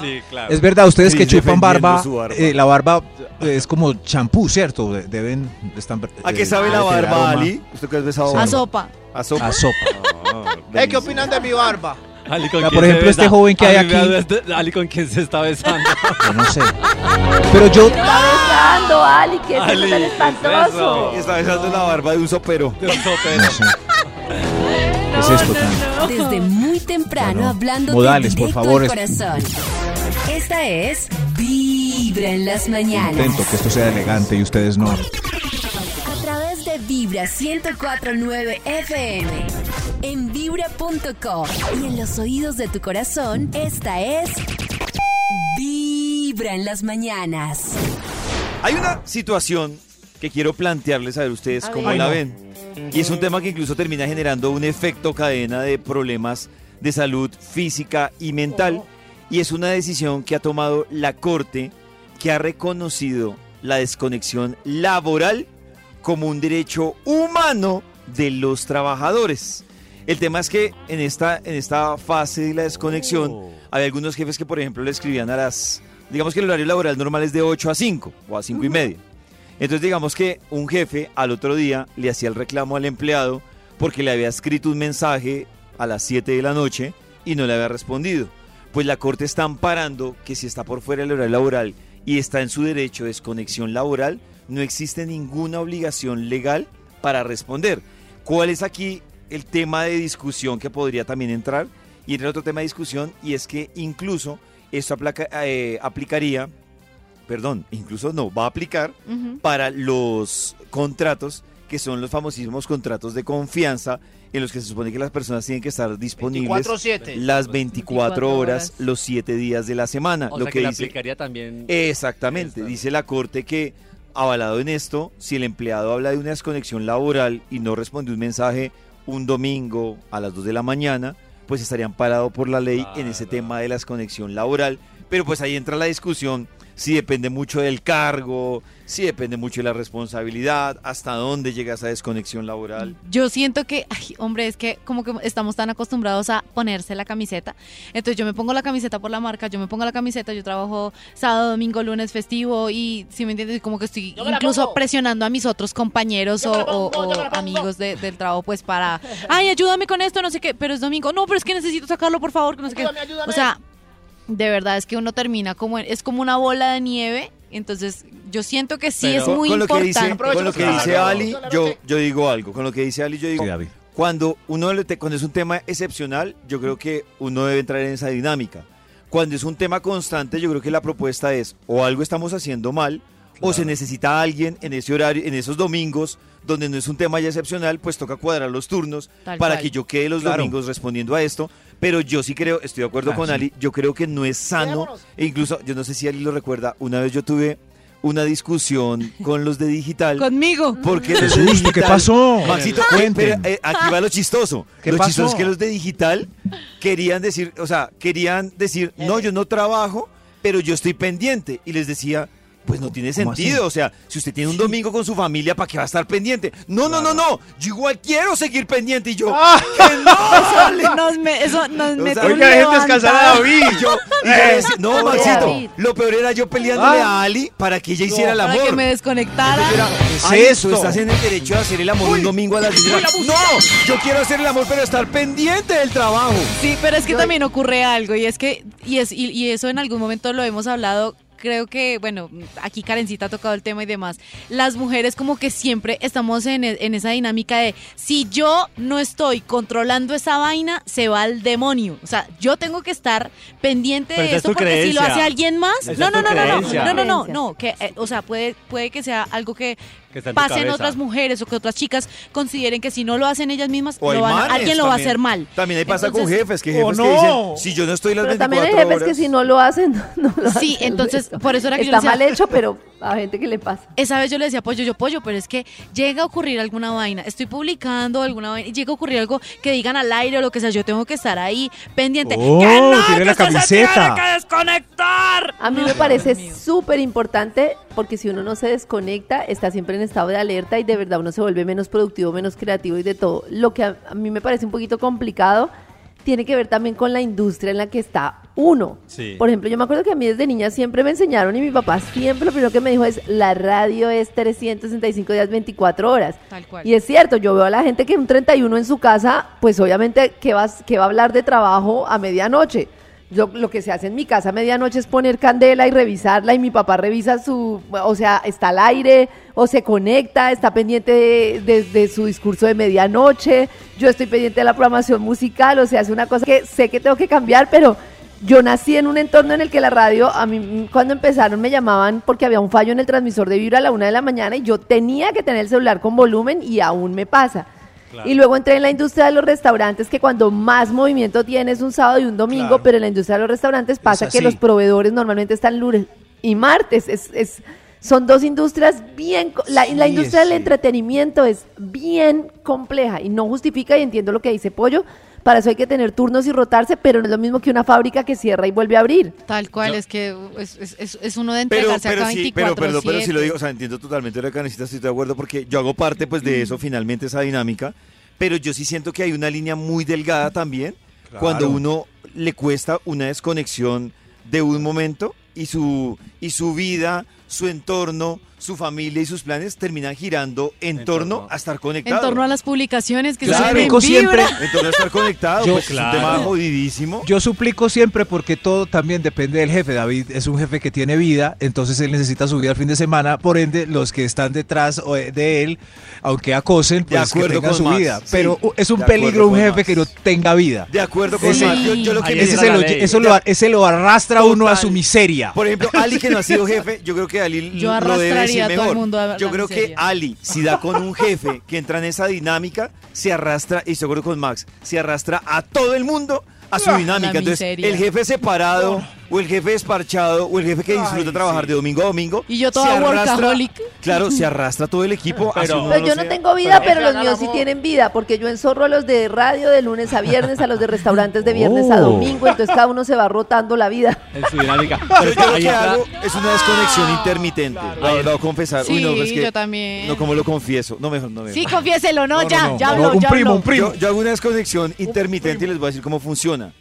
Sí, claro. Es verdad, ustedes que Chris chupan barba, su barba. eh, la barba es como champú, ¿cierto? De- Deben, están, ¿A qué eh, sabe la barba, Ali? ¿Usted qué has besado A sopa. A sopa. A sopa. (laughs) Eh, ¿qué opinan de mi barba? Ali, ¿con Vea, quién por ejemplo, este joven que hay aquí- este- Ali, ¿con quién se está besando? Yo no sé. (laughs) Pero yo, Está besando, Ali, que es tan ¿qué es espantoso. Está besando la barba de un sopero. De un sopero. no sé. ¿Qué es esto tan? Desde muy temprano Bueno, hablando modales, por favor, es- corazón. Esta es Vibra en las mañanas. Intento que esto sea elegante y ustedes no. A través de Vibra 1049 FM. En vibra.com. Y en los oídos de tu corazón, esta es. Vibra en las mañanas. Hay una situación que quiero plantearles a ver ustedes A cómo ver. la ven. Y es un tema que incluso termina generando un efecto cadena de problemas de salud física y mental. Y es una decisión que ha tomado la Corte que ha reconocido la desconexión laboral como un derecho humano de los trabajadores. El tema es que en esta, en esta fase de la desconexión hay algunos jefes que, por ejemplo, le escribían a las... Digamos que el horario laboral normal es de 8 a 5 o a 5 y media. Entonces digamos que un jefe al otro día le hacía el reclamo al empleado porque le había escrito un mensaje a las 7 de la noche y no le había respondido. Pues la corte está amparando que si está por fuera del horario laboral y está en su derecho de desconexión laboral, no existe ninguna obligación legal para responder. ¿Cuál es aquí el tema de discusión que podría también entrar. Y entra otro tema de discusión y es que incluso esto aplaca- eh, aplicaría, perdón, incluso no, va a aplicar para los contratos que son los famosísimos contratos de confianza en los que se supone que las personas tienen que estar disponibles 24/7. las 24 horas, horas. los 7 días de la semana. O lo sea que que dice, aplicaría también. Exactamente, Esta. dice la Corte que, avalado en esto, si el empleado habla de una desconexión laboral y no responde un mensaje un domingo a las 2 de la mañana, pues estarían parados por la ley en ese tema de la desconexión laboral. Pero pues ahí entra la discusión si depende mucho del cargo, si depende mucho de la responsabilidad, hasta dónde llega esa desconexión laboral. Yo siento que, ay, hombre, es que como que estamos tan acostumbrados a ponerse la camiseta. Entonces yo me pongo la camiseta por la marca, yo me pongo la camiseta, yo trabajo sábado, domingo, lunes festivo y, si me entiendes, como que estoy incluso presionando a mis otros compañeros Yo o, amigos de- del trabajo, pues para, ay, ayúdame con esto, no sé qué, pero es domingo. No, pero es que necesito sacarlo, por favor, que no sé qué. Ayúdame. O sea, de verdad es que uno termina como, en- es como una bola de nieve. Entonces yo siento que sí Pero- es muy con lo que importante. dice, con lo que dice Ali, yo, yo digo algo. Con lo que dice Ali, yo digo, Sí, cuando uno cuando es un tema excepcional, yo creo que uno debe entrar en esa dinámica. Cuando es un tema constante, yo creo que la propuesta es o algo estamos haciendo mal o se necesita alguien en ese horario, en esos domingos donde no es un tema ya excepcional, pues toca cuadrar los turnos Tal para cual. que yo quede los Claro. domingos respondiendo a esto. Pero yo sí creo, estoy de acuerdo Ah, con sí. Ali, yo creo que no es sano. E incluso, yo no sé si Ali lo recuerda, una vez yo tuve una discusión con los de digital. (laughs) Conmigo. Porque ¡Qué los de susto! ¿Qué digital- pasó? Maxito, espera, eh, aquí va lo chistoso. ¿Qué lo pasó? chistoso es que los de digital querían decir, o sea, querían decir, no, yo no trabajo, pero yo estoy pendiente. Y les decía, pues no tiene ¿Cómo sentido. así? O sea, si usted tiene un domingo con su familia, ¿para qué va a estar pendiente? No, no, no, no. Yo igual quiero seguir pendiente. Y yo, que no. (laughs) Nos me- eso nos O mete sea, un Oiga, dejen descansar a. David. Y yo, y yo decía, no, Maxito, David. lo peor era yo peleándole Ah. a Ali para que ella hiciera el Para amor. que me desconectara. Era, ¿Qué es "Ay, esto? tú estás en el derecho de hacer el amor un domingo a las 10 de la No, yo quiero hacer el amor, pero estar pendiente del trabajo. Sí, pero es que también ocurre algo y es que, y, es, y, y eso en algún momento lo hemos hablado. Creo que, bueno, aquí Karencita ha tocado el tema y demás. Las mujeres como que siempre estamos en, e- en esa dinámica de si yo no estoy controlando esa vaina, se va al demonio. O sea, yo tengo que estar pendiente Pero de eso porque si lo hace alguien más, no, no, no, no, no, creencia. no, no, no, Creencia. no, que, eh, o sea, puede, puede que sea algo que Que está en tu pasen otras mujeres o que otras chicas consideren que si no lo hacen ellas mismas, O hay lo van a- manes alguien lo va a hacer mal. También ahí pasa con jefes, que ¡Oh, jefes no! que dicen, si yo no estoy las Pero 24 también hay jefes horas. que si no lo hacen, (laughs) no lo Sí, hacen. entonces, por eso era que yo Está decía- mal hecho, pero a gente que le pasa. Esa vez yo le decía pollo, yo pollo, pero es que llega a ocurrir alguna vaina, estoy publicando alguna vaina y llega a ocurrir algo que digan al aire o lo que sea, yo tengo que estar ahí pendiente. Oh, ¡Que no, tiene que la esto se camiseta. tiene que desconectar! A mí No, me parece súper importante porque si uno no se desconecta, está siempre en estado de alerta y de verdad uno se vuelve menos productivo, menos creativo y de todo. Lo que a, a mí me parece un poquito complicado tiene que ver también con la industria en la que está uno. Sí. Por ejemplo, yo me acuerdo que a mí desde niña siempre me enseñaron y mi papá siempre lo primero que me dijo es, la radio es 365 días 24 horas. Tal cual. Y es cierto, yo veo a la gente que un 31 en su casa, pues obviamente que va, que va a hablar de trabajo a medianoche. Yo, lo que se hace en mi casa a medianoche es poner candela y revisarla y mi papá revisa su, o sea, está al aire o se conecta, está pendiente de, de- de su discurso de medianoche, yo estoy pendiente de la programación musical, o sea, es una cosa que sé que tengo que cambiar, pero yo nací en un entorno en el que la radio, a mí cuando empezaron me llamaban porque había un fallo en el transmisor de vibra a la una de la mañana y yo tenía que tener el celular con volumen y aún me pasa. Y luego entré en la industria de los restaurantes, que cuando más movimiento tienes un sábado y un domingo, Claro. pero en la industria de los restaurantes pasa que los proveedores normalmente están lunes y martes. Es, es- son dos industrias bien... La, la industria del entretenimiento es bien compleja y no justifica, y entiendo lo que dice Pollo, para eso hay que tener turnos y rotarse, pero no es lo mismo que una fábrica que cierra y vuelve a abrir. Tal cual, es que uh, es, es- es- es uno de Pero, entregarse pero acá sí, 24 pero, pero, pero sí lo digo, o sea, entiendo totalmente lo que necesitas, estoy de acuerdo, porque yo hago parte pues de eso, finalmente, esa dinámica, pero yo sí siento que hay una línea muy delgada también, Claro. cuando uno le cuesta una desconexión de un momento y su, y su vida, su entorno, su familia y sus planes terminan girando en, En torno torno. a estar En conectado. torno a las publicaciones que se ven en suplico siempre-. (laughs) En torno a estar conectado. Yo- pues, Es un Claro. tema jodidísimo. Yo suplico siempre porque todo también depende del jefe. David es un jefe que tiene vida, entonces él necesita su vida el fin de semana. Por ende, los que están detrás de él, aunque acosen, De pues que acuerdo tengan con su Max, vida. sí. Pero es un De peligro un jefe Max. que no tenga vida. De acuerdo con Ese- Max. Yo, yo lo que Ese, se lo, eso, lo, ese lo arrastra uno a su miseria. Por ejemplo, Ali que no ha sido (laughs) jefe, yo creo que Ali Yo lo debe decir mejor. yo creo que. Ali, si da con un jefe que entra en esa dinámica, se arrastra, y seguro con Max, se arrastra a todo el mundo a su La dinámica. Entonces, el jefe separado, o el jefe desparchado, o el jefe que disfruta trabajar de domingo a domingo. Y yo toda workaholic. Claro, se arrastra todo el equipo. Pero- uno yo no sea. tengo vida, pero los míos sí tienen vida, porque yo enzorro a los de radio de lunes a viernes, a los de restaurantes de viernes a Oh. domingo, entonces cada uno se va rotando la vida. En su dinámica. Yo, Pero es que yo lo que hago es una desconexión intermitente. Lo, lo voy a confesar. Uy, no, es que- yo también. No, como lo confieso. No, mejor no. Mejor. Sí, confiéselo, no, No, ya, no, no. ya No, habló, un ya primo, habló. un primo. Yo, yo hago una desconexión intermitente y les voy a decir cómo funciona.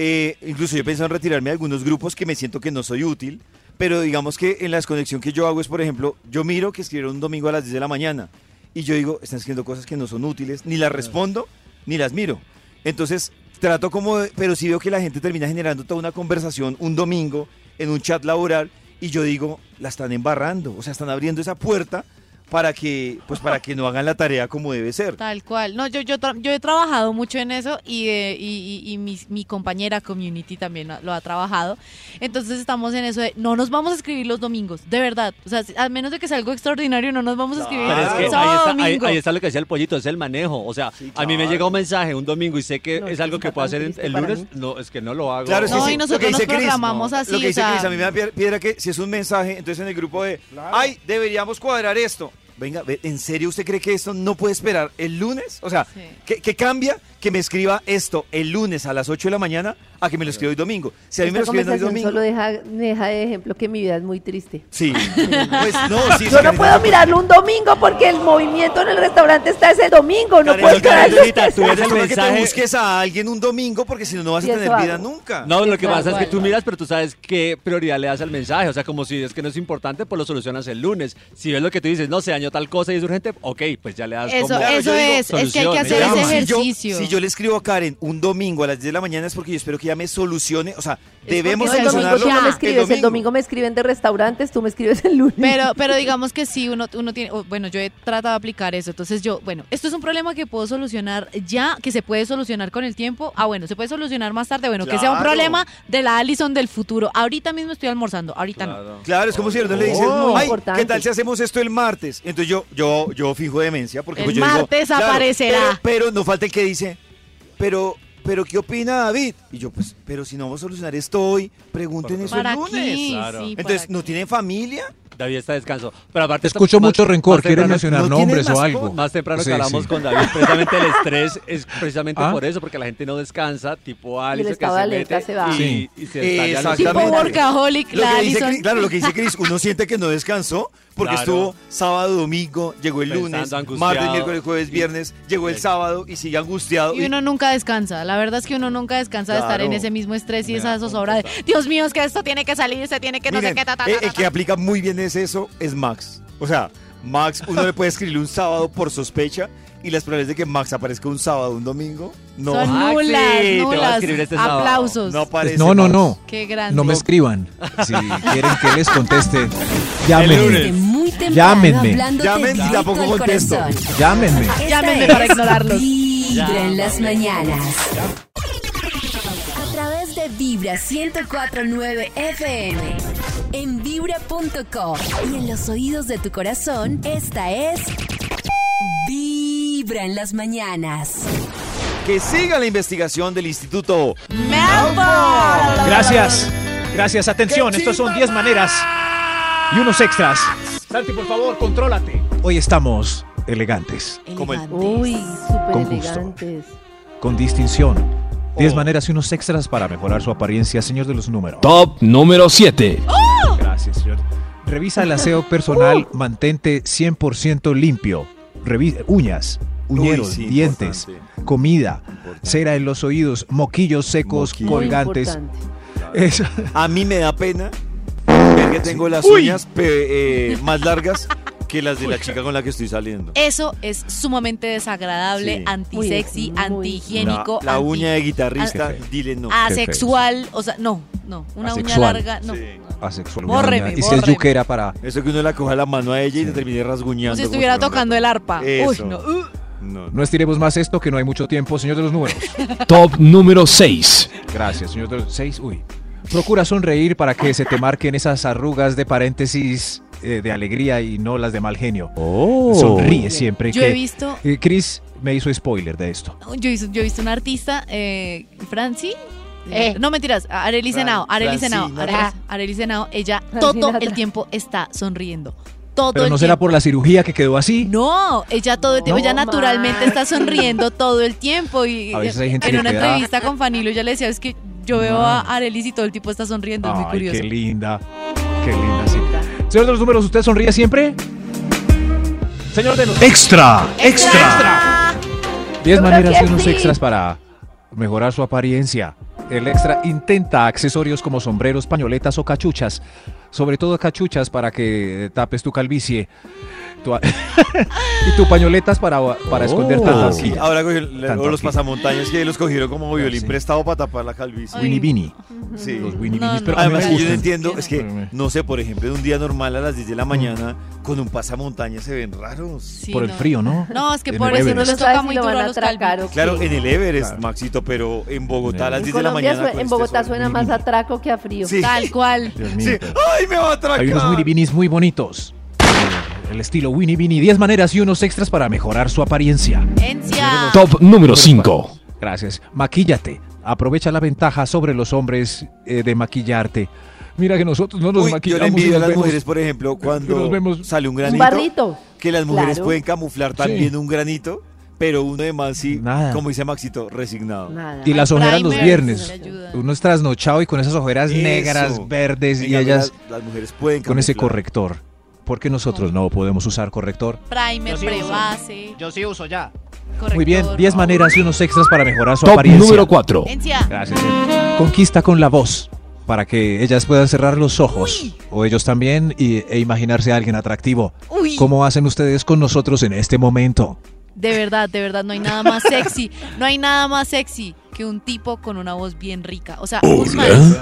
Eh, incluso yo pensado en retirarme de algunos grupos que me siento que no soy útil, pero digamos que en la desconexión que yo hago es, por ejemplo, yo miro que escribieron un domingo a las 10 de la mañana y yo digo, están escribiendo cosas que no son útiles, ni las respondo, ni las miro. Entonces, trato como, de- pero sí veo que la gente termina generando toda una conversación un domingo en un chat laboral y yo digo, la están embarrando, o sea, están abriendo esa puerta para que, pues para que no hagan la tarea como debe ser. Tal cual. No, yo, yo, yo he trabajado mucho en eso y, eh, y, y- y mi, mi compañera community también lo ha trabajado. Entonces estamos en eso de no nos vamos a escribir los domingos, de verdad. O sea, a menos de que sea algo extraordinario, no nos vamos a escribir Pero es que ahí sábado, está, ahí, domingo. ahí está lo que decía el pollito, es el manejo. O sea, a mí me llega un mensaje un domingo y sé que No, es que algo que puedo hacer el lunes. mí. No, es que no lo hago. Claro, es que No, sí, y lo nosotros que nos dice Chris, programamos así, Lo que o dice sea- Chris, a mí me da piedra que si es un mensaje, entonces en el grupo de, ay, deberíamos cuadrar esto. Venga, ve, ¿en serio usted cree que esto no puede esperar el lunes? O sea, Sí. ¿qué, qué cambia que me escriba esto el lunes a las 8 de la mañana a que me lo escriba hoy domingo? Si a mí me lo escriben hoy conversación domingo... solo deja, deja de ejemplo que mi vida es muy triste. Sí. (laughs) Pues no, sí, sí, Yo no puedo mirarlo un domingo porque el movimiento en el restaurante está ese domingo. No Karen, puedo Karencita, tú ves Te el que te mensaje. busques a alguien un domingo porque si no, no vas a Y eso tener vida hago. nunca. No, lo que pasa es que tú miras, pero tú sabes qué prioridad le das al mensaje. O sea, como si es que no es importante, pues lo solucionas el lunes. Si ves lo que tú dices, no se dañó tal cosa y es urgente, ok, pues ya le das Eso, como... Claro, eso yo digo, es, es que hay que solución, hacer ese llama. Si yo- ejercicio. Si yo, le escribo a Karen un domingo a las 10 de la mañana es porque yo espero que ella me solucione. O sea, debemos No, el domingo solucionarlo. tú no me el escribes, el domingo me escriben de restaurantes, tú me escribes el lunes. Pero, pero digamos que sí, uno, uno tiene, bueno, yo he tratado de aplicar eso. Entonces yo, bueno, esto es un problema que puedo solucionar ya, que se puede solucionar con el tiempo. Ah, bueno, se puede solucionar más tarde. Bueno, que sea un problema de la Allison del futuro. Ahorita mismo estoy almorzando, ahorita no. Claro. Es como si uno le dices, Muy ay. ¿qué tal si hacemos esto el martes? Entonces yo, yo, yo fijo demencia porque El pues yo digo, martes claro, aparecerá. Pero, pero no falta el que dice, pero, pero ¿qué opina David? Y yo, pues, pero si no vamos a solucionar esto hoy, pregunten eso ¿Para el lunes. qué? Claro. Sí, Entonces, ¿para ¿no qué? tienen familia? David está de descanso. Pero aparte Escucho más- mucho rencor. más ¿Quieren temprano- mencionar no nombres o algo? Más temprano Sí, que hablamos sí. con David, (laughs) precisamente el estrés es precisamente ¿Ah? por eso, porque la gente no descansa, tipo Alice que estado se mete se va. y, Sí. y se los- Tipo Exactamente. workaholic, Lo que dice claro, lo que dice Chris, uno (laughs) siente que no descansó porque Claro. estuvo sábado, domingo, llegó el Pensando, lunes, martes, miércoles, jueves, viernes, llegó el sábado y sigue angustiado. Y uno nunca descansa. La verdad es que uno nunca descansa de estar Claro. en ese mismo estrés y Me esa zozobra de Dios mío, es que esto tiene que salir, se tiene que no Miren, sé qué, ta, ta, ta, eh, ta, el que aplica muy bien es eso, es Max. O sea, Max, uno le puede escribir un sábado por sospecha y las probabilidades de que Max aparezca un sábado, un domingo, no, Son Maxi, nulas, te voy a nulas. este. Aplausos. no aparece. No, no, Max. no. Qué grande. No me escriban. Si quieren que les conteste, (laughs) llámenme. muy temprano Llámenme. Llamen y tampoco contesto. corazón. Llámenme. Esta Llámenme para ignorarlos. Vibra en las mañanas. De Vibra 1049 FM. En vibra.com. Y en los oídos de tu corazón, esta es. Vibra en las mañanas. Que siga la investigación del Instituto. Gracias. Gracias. Atención, estos son 10 maneras y unos extras. Santi, por favor, contrólate. Hoy estamos elegantes, Como el- Uy, súper Con gusto. elegantes. con distinción. Oh. 10 maneras y unos extras para mejorar su apariencia, señor de los números. Top número 7. Gracias, señor. Revisa el aseo personal, mantente 100% limpio. Revisa uñas, uñeros, Uy, sí, dientes, importante. comida, cera en los oídos, moquillos secos, Moquillo. Colgantes. Eso. A mí me da pena ver que tengo las Uy. uñas eh, más largas que las de la chica con la que estoy saliendo. Eso es sumamente desagradable, Sí. antisexy, Muy, antihigiénico, La, la anti- uña de guitarrista, Qué feo. dile no. asexual, o sea, no, no, una uña Asexual. larga, no. Sí. Asexual. Bórreme, y si es bórreme. yuquera para... Eso que uno la coja la mano a ella y te termine Como rasguñando. si estuviera tocando el arpa. Eso. Uy, no. uh. No, No estiremos más esto, que no hay mucho tiempo, señor de los números. (laughs) Top número 6. Gracias, señor de los seis. Uy. Procura sonreír para que se te marquen esas arrugas de paréntesis eh, de alegría y no las de mal genio. Oh. Sonríe siempre. Yo que- he visto, Eh, Chris me hizo spoiler de esto. yo he visto, yo he visto una artista, eh, Franci. Eh. No mentiras, Arely Senao, Arely Senao. Arely- Senao, ella Francina todo el tiempo está sonriendo. Todo Pero el no será tiempo. por la cirugía que quedó así. No, ella todo el tiempo, No, ella naturalmente está sonriendo todo el tiempo y A veces hay gente en que una queda- entrevista con Fanilo ya le decía, es que yo veo a Arelis y todo el tiempo está sonriendo, es muy curioso. qué linda. Qué linda, sí. Señor de los números, ¿usted sonríe siempre? Señor de los... Extra, extra. 10 Yo creo maneras y unos sí. extras para mejorar su apariencia. El extra intenta accesorios como sombreros, pañoletas o cachuchas. Sobre todo cachuchas para que tapes tu calvicie. (laughs) Y tu pañoletas para, para esconder Oh. tanta Sí, horquilla. ahora cogió la- Tanto o los aquí. pasamontañas que los cogieron como violín sí. prestado para tapar la calvicie. Winnie Beanie. Sí. Los Winnie No, Beanies, pero me Además, que yo no entiendo, es que, no sé, por ejemplo, en un día normal a las 10 de la mañana, con un pasamontañas se ven raros. Sí, por el frío, ¿no? No, es que En por eso no toca sabe muy duro a los Claro, en el Everest, Claro. Maxito, pero en Bogotá a las En 10 de la mañana. en este Bogotá suena más a traco que a frío. Sí. Tal cual. Sí. ¡Ay, me va a atracar! Hay unos Winnie Beanies muy bonitos. El estilo Winnie Beanie. 10 maneras y unos extras para mejorar su apariencia. Encia. Top número 5. Gracias. Maquíllate. Aprovecha la ventaja sobre los hombres eh, de maquillarte. Mira que nosotros no nos Uy, yo maquillamos. le y envidio a las vemos- mujeres, por ejemplo, cuando nos vemos- sale un Un granito. barrito. Que las mujeres Claro. pueden camuflar también un granito, pero uno de más sí, Nada. como dice Maxito, resignado. Nada. Y las ojeras los viernes. Uno es trasnochado y con esas ojeras Eso. negras, verdes y ellas Las, las mujeres pueden con ese corrector. ¿Por qué nosotros no podemos usar corrector? Primer, Yo sí uso. prebase. Yo sí uso ya. Muy bien, corrector. 10 maneras y unos extras para mejorar su Top apariencia. número 4. Encia. Gracias. Conquista con la voz para que ellas puedan cerrar los ojos o ellos también y- e imaginarse a alguien atractivo. Uy. ¿Cómo hacen ustedes con nosotros en este momento? De verdad, de verdad, no hay nada más sexy. No hay nada más sexy que un tipo con una voz bien rica. O sea,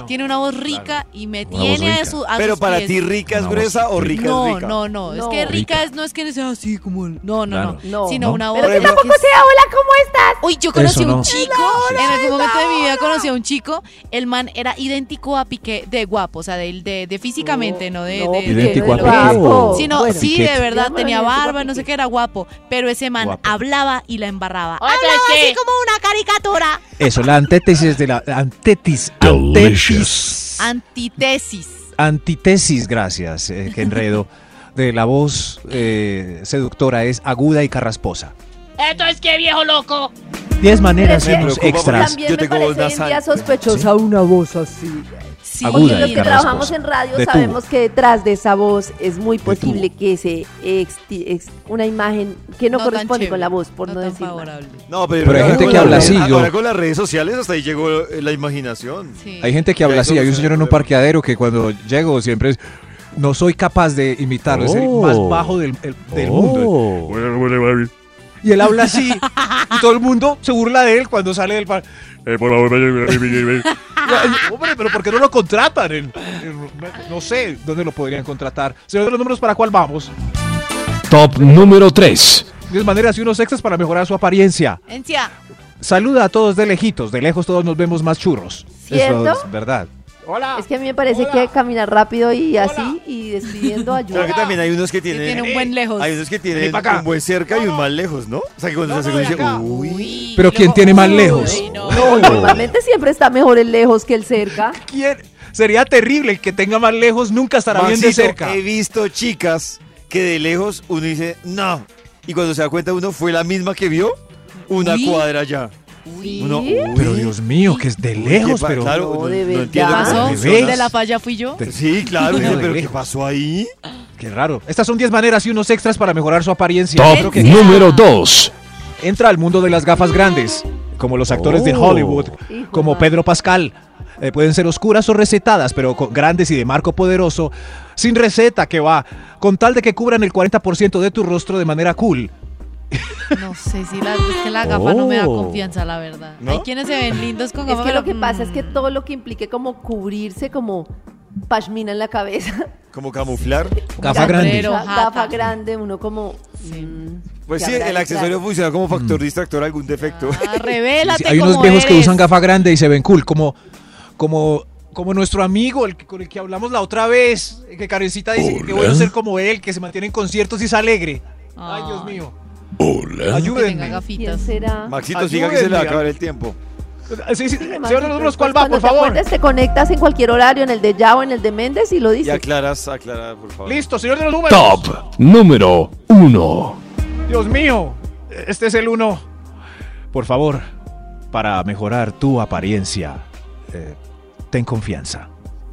tiene una voz rica y me Una tiene a, su, a Pero sus para pies. ti, rica es gruesa o rica no, es rica. no, no, es No. que rica Rica. es, no es que sea así como el- no, no, Claro. no, No. sino No. una voz. Pero que tampoco sea, hola, ¿cómo estás? Uy, yo conocí Eso a un chico, en algún momento de mi vida conocí a un chico, el man era idéntico a Piqué de guapo, o sea, de, de, de físicamente, no, de, No, de- Piqué Idéntico a lo que es. guapo. Sino, Bueno. sí, Piqué. de verdad, tenía barba, no sé Piqué. qué, era guapo, pero ese man hablaba y la embarraba. Hablaba es así como una caricatura. Eso, la antítesis de la antetis. Antítesis. antítesis, gracias, eh, que enredo, de la voz eh, seductora es aguda y carrasposa. Esto es que viejo loco. 10 maneras extras. También Yo me tengo parece voz hoy en día sospechosa una voz así. Sí. Aguda los que trabajamos en radio De sabemos tubo. que detrás de esa voz es muy posible que se exti- ex- una imagen que no, corresponde con la voz, por no, decir favorable. No, pero, Pero hay gente que habla así, Ahora con las redes sociales hasta ahí llegó la imaginación. Sí. Hay gente que habla así, hay un señor se en un parqueadero que cuando llego siempre es, no soy capaz de imitarlo, es el Oh. más bajo del, el- del mundo. Y él habla así, y todo el mundo se burla de él cuando sale del parque. Hombre, pero ¿por qué no lo contratan? No sé dónde lo podrían contratar. Señor de los números, ¿para cuál vamos? Top número 3. 10 maneras y unos extras para mejorar su apariencia. Encia. Saluda a todos de lejitos, de lejos todos nos vemos más churros. ¿Cierto? Eso es verdad. Hola. Es que a mí me parece que caminar rápido y así y despidiendo Claro que ayuda. también hay unos que Que tienen. tiene un buen lejos. Hay unos que tienen un buen cerca y un mal lejos, ¿no? O sea que cuando No, se no, dice, uy. Uy, Pero y ¿quién tiene más Uy, lejos? no. No, normalmente siempre está mejor el lejos que el cerca. ¿Quién? Sería terrible el que tenga más lejos, nunca estará bien de cerca. He visto chicas que de lejos uno dice, no. Y cuando se da cuenta uno fue la misma que vio una Uy. cuadra allá. Sí. Uno, Pero Dios mío, que es de lejos, ¿qué pa- pero... Claro, No, no, de no verdad. entiendo ¿Qué cómo pasó? ¿De la falla fui yo? Sí, claro, (laughs) dice, pero ¿qué pasó ahí? Qué raro. Estas son 10 maneras y unos extras para mejorar su apariencia. Top Creo que número 2. entra al mundo de las gafas grandes, como los actores de Oh. Hollywood, Hijo como. Pedro Pascal. Eh, pueden ser oscuras o recetadas, pero con- grandes y de marco poderoso. Sin receta, que va. Con tal de que cubran el 40% de tu rostro de manera cool. No sé si la, es que la gafa no me da Oh. confianza, la verdad. ¿No? Hay quienes se ven lindos con Es gafas. que lo que pasa es mm, que todo lo que implique como cubrirse como pashmina en la cabeza. Como camuflar. Gafa grande. Gafa grande, uno como... mm, Pues ¿qué sí, el accesorio funciona como factor distractor a algún defecto. Ah, revélate (laughs) Sí, hay unos viejos que usan gafa grande y se ven cool, como, como, como nuestro amigo, el que, con el que hablamos la otra vez, que Karencita dice que bueno ser como él, que se mantiene en conciertos y es alegre. Ay, Dios mío. Tenga Ayúdenme. ¿Quién gafitas. será? Maxito, siga que se le va a acabar el tiempo. Sí, sí, Sí, señor los números, pues ¿cuál va, cuando por te favor? acuerdes, te conectas en cualquier horario, en el de Ya o en el de Méndez y lo Y dices. aclaras, aclara, por favor. Listo, señor de los números. Top número 1. Dios mío, este es el uno. Por favor, para mejorar tu apariencia, eh, ten confianza.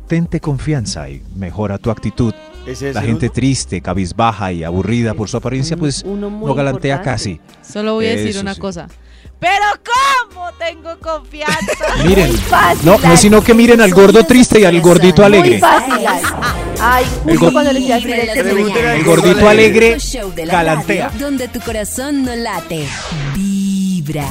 Tente confianza y mejora tu actitud. Ese es La el gente uno. triste, cabizbaja y aburrida por su apariencia, pues uno muy no galantea importante. casi. Solo voy a decir Eso una sí. cosa. Pero ¿cómo tengo confianza? (laughs) Miren, Muy fácil, no, no es sino que miren al gordo triste y al gordito Muy alegre. fácil. Ay, El justo go- cuando le decía en el. El gordito alegre galantea. donde tu corazón no late. Vibra.